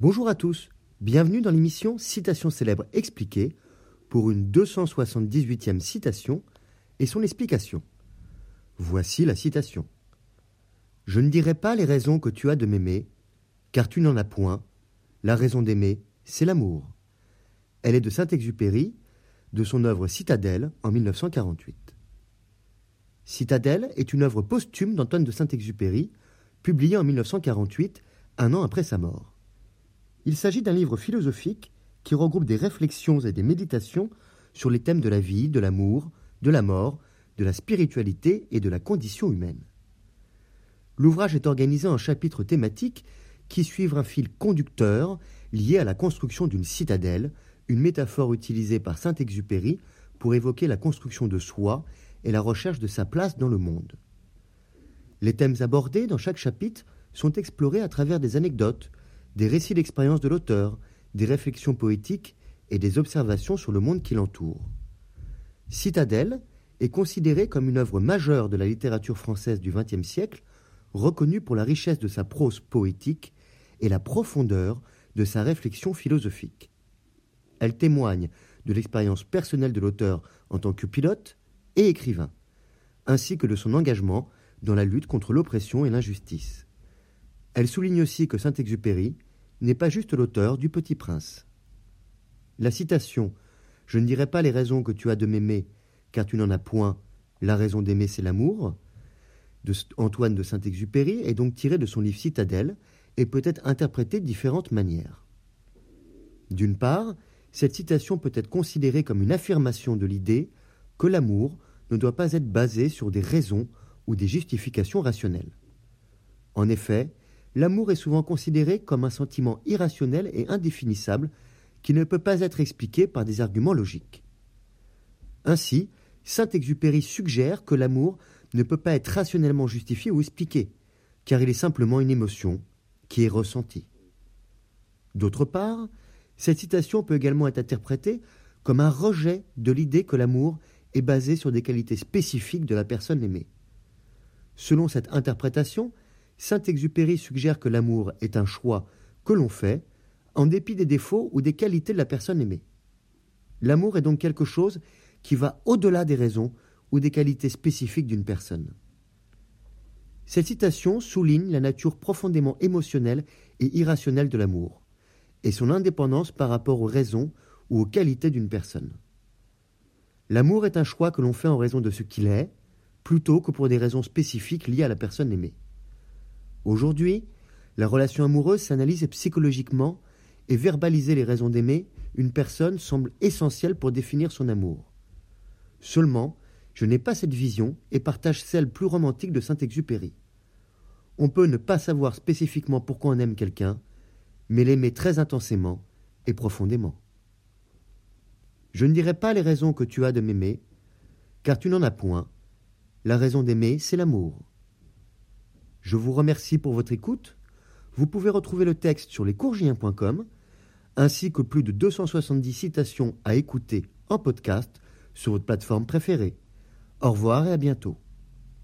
Bonjour à tous, bienvenue dans l'émission Citation célèbre expliquée pour une 278e citation et son explication. Voici la citation. Je ne dirai pas les raisons que tu as de m'aimer, car tu n'en as point. La raison d'aimer, c'est l'amour. Elle est de Saint-Exupéry, de son œuvre Citadelle en 1948. Citadelle est une œuvre posthume d'Antoine de Saint-Exupéry, publiée en 1948, un an après sa mort. Il s'agit d'un livre philosophique qui regroupe des réflexions et des méditations sur les thèmes de la vie, de l'amour, de la mort, de la spiritualité et de la condition humaine. L'ouvrage est organisé en chapitres thématiques qui suivent un fil conducteur lié à la construction d'une citadelle, une métaphore utilisée par Saint-Exupéry pour évoquer la construction de soi et la recherche de sa place dans le monde. Les thèmes abordés dans chaque chapitre sont explorés à travers des anecdotes, des récits d'expérience de l'auteur, des réflexions poétiques et des observations sur le monde qui l'entoure. Citadelle est considérée comme une œuvre majeure de la littérature française du XXe siècle, reconnue pour la richesse de sa prose poétique et la profondeur de sa réflexion philosophique. Elle témoigne de l'expérience personnelle de l'auteur en tant que pilote et écrivain, ainsi que de son engagement dans la lutte contre l'oppression et l'injustice. Elle souligne aussi que Saint-Exupéry n'est pas juste l'auteur du Petit Prince. La citation Je ne dirai pas les raisons que tu as de m'aimer, car tu n'en as point, la raison d'aimer c'est l'amour, de Antoine de Saint-Exupéry est donc tirée de son livre Citadelle et peut être interprétée de différentes manières. D'une part, cette citation peut être considérée comme une affirmation de l'idée que l'amour ne doit pas être basé sur des raisons ou des justifications rationnelles. En effet, l'amour est souvent considéré comme un sentiment irrationnel et indéfinissable qui ne peut pas être expliqué par des arguments logiques. Ainsi, Saint-Exupéry suggère que l'amour ne peut pas être rationnellement justifié ou expliqué, car il est simplement une émotion qui est ressentie. D'autre part, cette citation peut également être interprétée comme un rejet de l'idée que l'amour est basé sur des qualités spécifiques de la personne aimée. Selon cette interprétation, Saint-Exupéry suggère que l'amour est un choix que l'on fait en dépit des défauts ou des qualités de la personne aimée. L'amour est donc quelque chose qui va au-delà des raisons ou des qualités spécifiques d'une personne. Cette citation souligne la nature profondément émotionnelle et irrationnelle de l'amour, et son indépendance par rapport aux raisons ou aux qualités d'une personne. L'amour est un choix que l'on fait en raison de ce qu'il est, plutôt que pour des raisons spécifiques liées à la personne aimée. Aujourd'hui, la relation amoureuse s'analyse psychologiquement et verbaliser les raisons d'aimer une personne semble essentiel pour définir son amour. Seulement, je n'ai pas cette vision et partage celle plus romantique de Saint-Exupéry. On peut ne pas savoir spécifiquement pourquoi on aime quelqu'un, mais l'aimer très intensément et profondément. Je ne dirai pas les raisons que tu as de m'aimer, car tu n'en as point. La raison d'aimer, c'est l'amour. Je vous remercie pour votre écoute. Vous pouvez retrouver le texte sur lescourgiens.com ainsi que plus de 270 citations à écouter en podcast sur votre plateforme préférée. Au revoir et à bientôt.